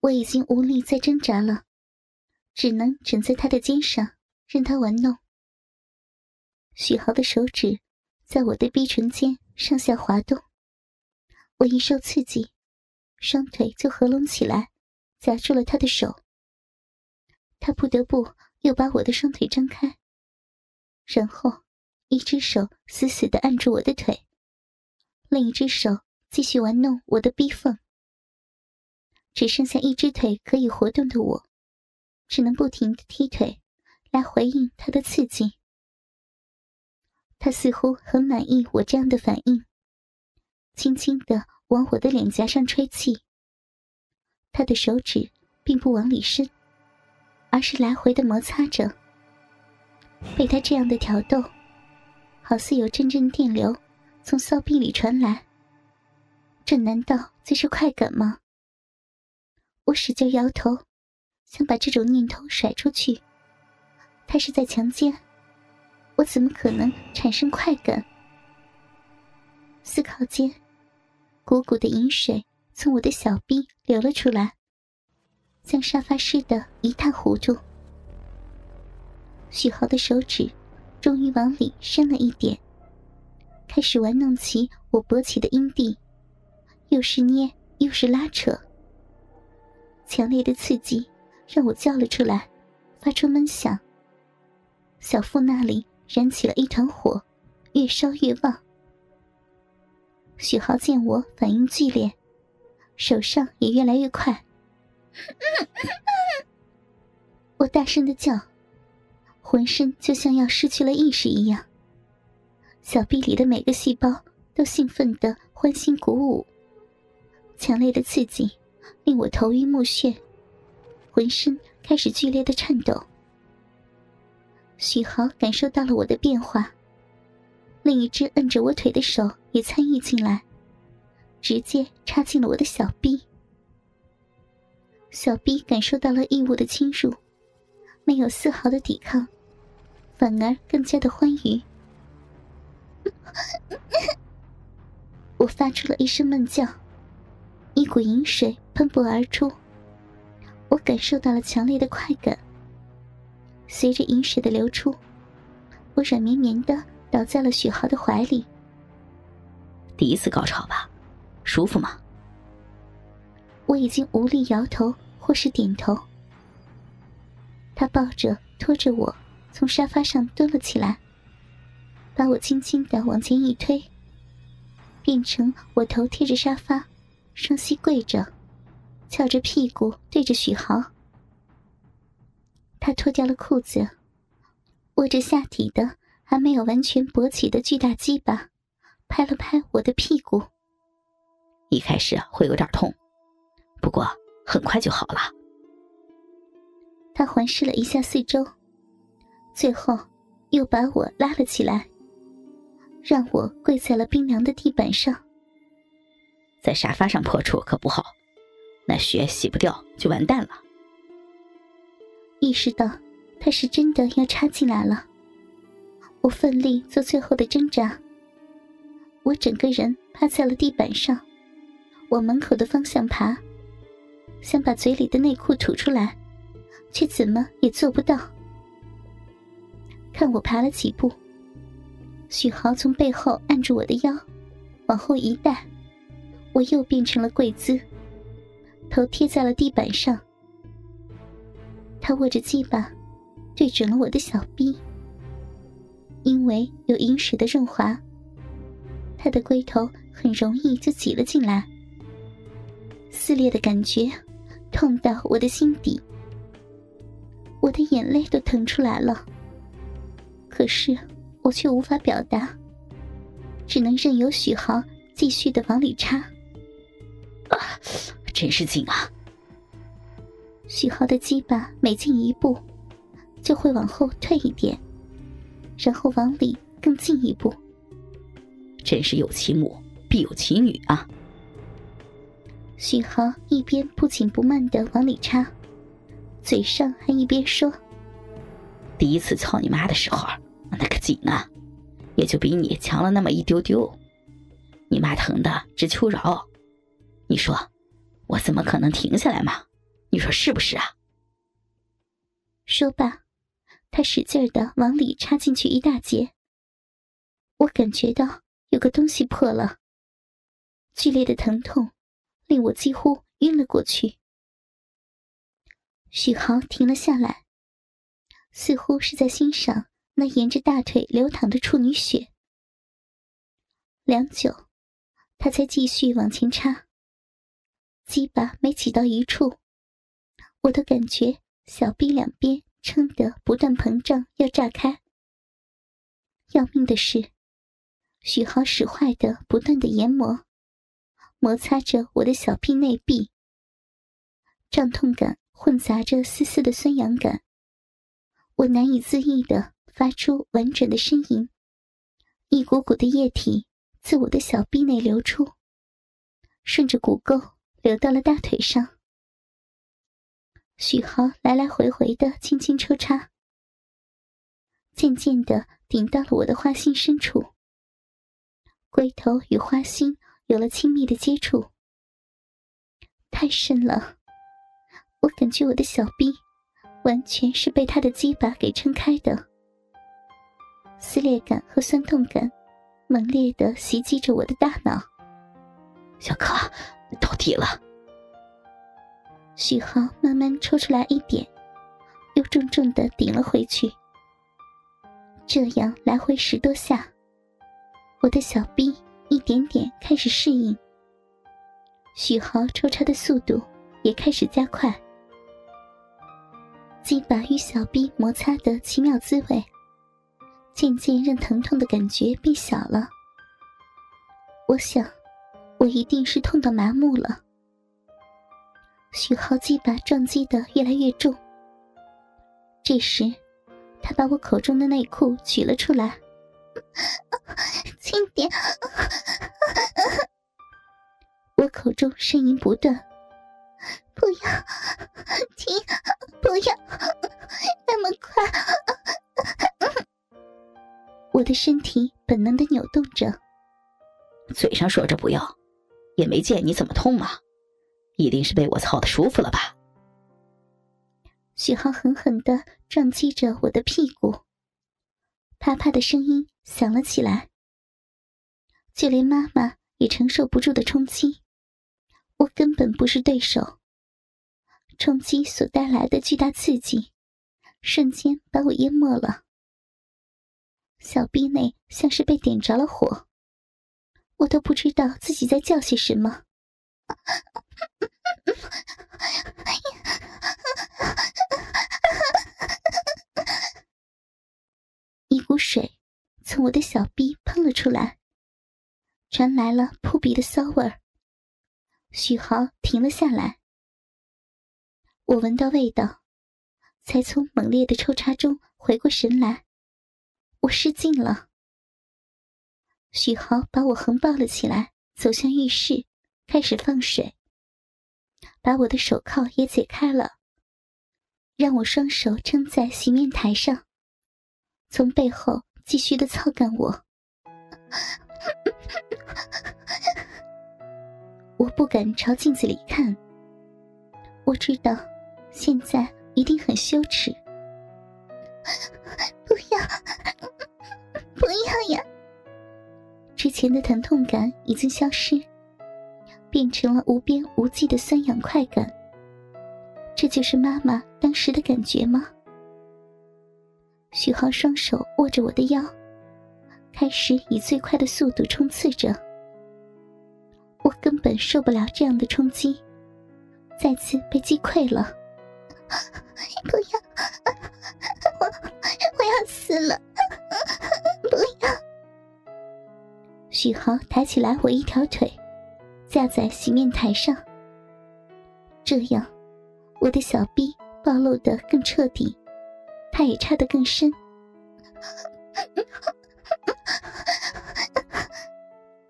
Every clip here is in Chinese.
我已经无力再挣扎了，只能枕在他的肩上，任他玩弄。许豪的手指在我的逼唇间上下滑动，我一受刺激，双腿就合拢起来，夹住了他的手。他不得不又把我的双腿张开，然后一只手死死的按住我的腿，另一只手继续玩弄我的逼缝。只剩下一只腿可以活动的我，只能不停的踢腿，来回应他的刺激。他似乎很满意我这样的反应，轻轻的往我的脸颊上吹气。他的手指并不往里伸，而是来回的摩擦着。被他这样的挑逗，好似有阵阵电流从骚逼里传来。这难道就是快感吗？我使劲摇头，想把这种念头甩出去。他是在强奸，我怎么可能产生快感？思考间，鼓鼓的饮水从我的小臂流了出来，将沙发湿的一塌糊涂。许豪的手指终于往里伸了一点，开始玩弄起我勃起的阴蒂，又是捏又是拉扯。强烈的刺激让我叫了出来，发出闷响。小腹那里燃起了一团火，越烧越旺。许豪见我反应剧烈，手上也越来越快。我大声的叫，浑身就像要失去了意识一样。小臂里的每个细胞都兴奋的欢欣鼓舞，强烈的刺激。令我头晕目眩，浑身开始剧烈的颤抖。许豪感受到了我的变化，另一只摁着我腿的手也参与进来，直接插进了我的小臂。小臂感受到了异物的侵入，没有丝毫的抵抗，反而更加的欢愉。我发出了一声闷叫。一股饮水喷薄而出，我感受到了强烈的快感。随着饮水的流出，我软绵绵的倒在了许豪的怀里。第一次高潮吧，舒服吗？我已经无力摇头或是点头。他抱着拖着我从沙发上蹲了起来，把我轻轻的往前一推，变成我头贴着沙发。双膝跪着，翘着屁股对着许豪。他脱掉了裤子，握着下体的还没有完全勃起的巨大鸡巴，拍了拍我的屁股。一开始会有点痛，不过很快就好了。他环视了一下四周，最后又把我拉了起来，让我跪在了冰凉的地板上。在沙发上破处可不好，那血洗不掉就完蛋了。意识到他是真的要插进来了，我奋力做最后的挣扎。我整个人趴在了地板上，往门口的方向爬，想把嘴里的内裤吐出来，却怎么也做不到。看我爬了几步，许豪从背后按住我的腰，往后一带。我又变成了跪姿，头贴在了地板上。他握着鸡巴，对准了我的小臂。因为有饮水的润滑，他的龟头很容易就挤了进来。撕裂的感觉，痛到我的心底。我的眼泪都疼出来了，可是我却无法表达，只能任由许豪继续的往里插。啊，真是紧啊！许豪的鸡巴每进一步，就会往后退一点，然后往里更进一步。真是有其母必有其女啊！许豪一边不紧不慢的往里插，嘴上还一边说：“第一次操你妈的时候，那个紧啊，也就比你强了那么一丢丢。你妈疼的直求饶。”你说，我怎么可能停下来嘛？你说是不是啊？说罢，他使劲的往里插进去一大截。我感觉到有个东西破了，剧烈的疼痛令我几乎晕了过去。许豪停了下来，似乎是在欣赏那沿着大腿流淌的处女血。良久，他才继续往前插。鸡巴没挤到一处，我都感觉小臂两边撑得不断膨胀，要炸开。要命的是，许豪使坏的不断的研磨，摩擦着我的小臂内壁，胀痛感混杂着丝丝的酸痒感，我难以自抑的发出婉转的呻吟，一股股的液体自我的小臂内流出，顺着骨沟。流到了大腿上，许豪来来回回的轻轻抽插，渐渐的顶到了我的花心深处。龟头与花心有了亲密的接触，太深了，我感觉我的小臂完全是被他的鸡巴给撑开的，撕裂感和酸痛感猛烈的袭击着我的大脑，小可。到底了。许浩慢慢抽出来一点，又重重的顶了回去。这样来回十多下，我的小臂一点点开始适应。许豪抽插的速度也开始加快。鸡巴与小臂摩擦的奇妙滋味，渐渐让疼痛的感觉变小了。我想。我一定是痛到麻木了。许浩鸡巴撞击的越来越重。这时，他把我口中的内裤取了出来，轻点。我口中呻吟不断，不要停，不要那么快。我的身体本能的扭动着，嘴上说着不要。也没见你怎么痛嘛，一定是被我操的舒服了吧？许浩狠狠的撞击着我的屁股，啪啪的声音响了起来。就连妈妈也承受不住的冲击，我根本不是对手。冲击所带来的巨大刺激，瞬间把我淹没了。小臂内像是被点着了火。我都不知道自己在叫些什么，一股水从我的小臂喷了出来，传来了扑鼻的骚味儿。许豪停了下来，我闻到味道，才从猛烈的抽插中回过神来，我失禁了。许豪把我横抱了起来，走向浴室，开始放水，把我的手铐也解开了，让我双手撑在洗面台上，从背后继续的操干我。我不敢朝镜子里看，我知道现在一定很羞耻。不要，不要呀！之前的疼痛感已经消失，变成了无边无际的酸痒快感。这就是妈妈当时的感觉吗？许浩双手握着我的腰，开始以最快的速度冲刺着。我根本受不了这样的冲击，再次被击溃了。不要，我我要死了！许豪抬起来我一条腿，架在洗面台上。这样，我的小臂暴露的更彻底，他也插得更深。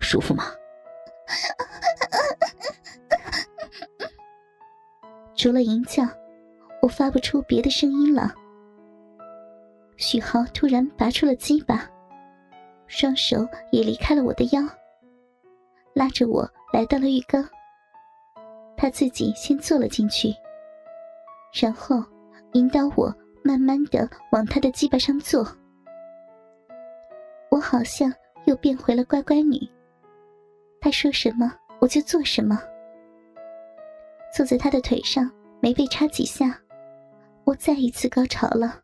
舒服吗？除了吟叫，我发不出别的声音了。许豪突然拔出了鸡巴。双手也离开了我的腰，拉着我来到了浴缸。他自己先坐了进去，然后引导我慢慢的往他的鸡巴上坐。我好像又变回了乖乖女，他说什么我就做什么。坐在他的腿上，没被插几下，我再一次高潮了。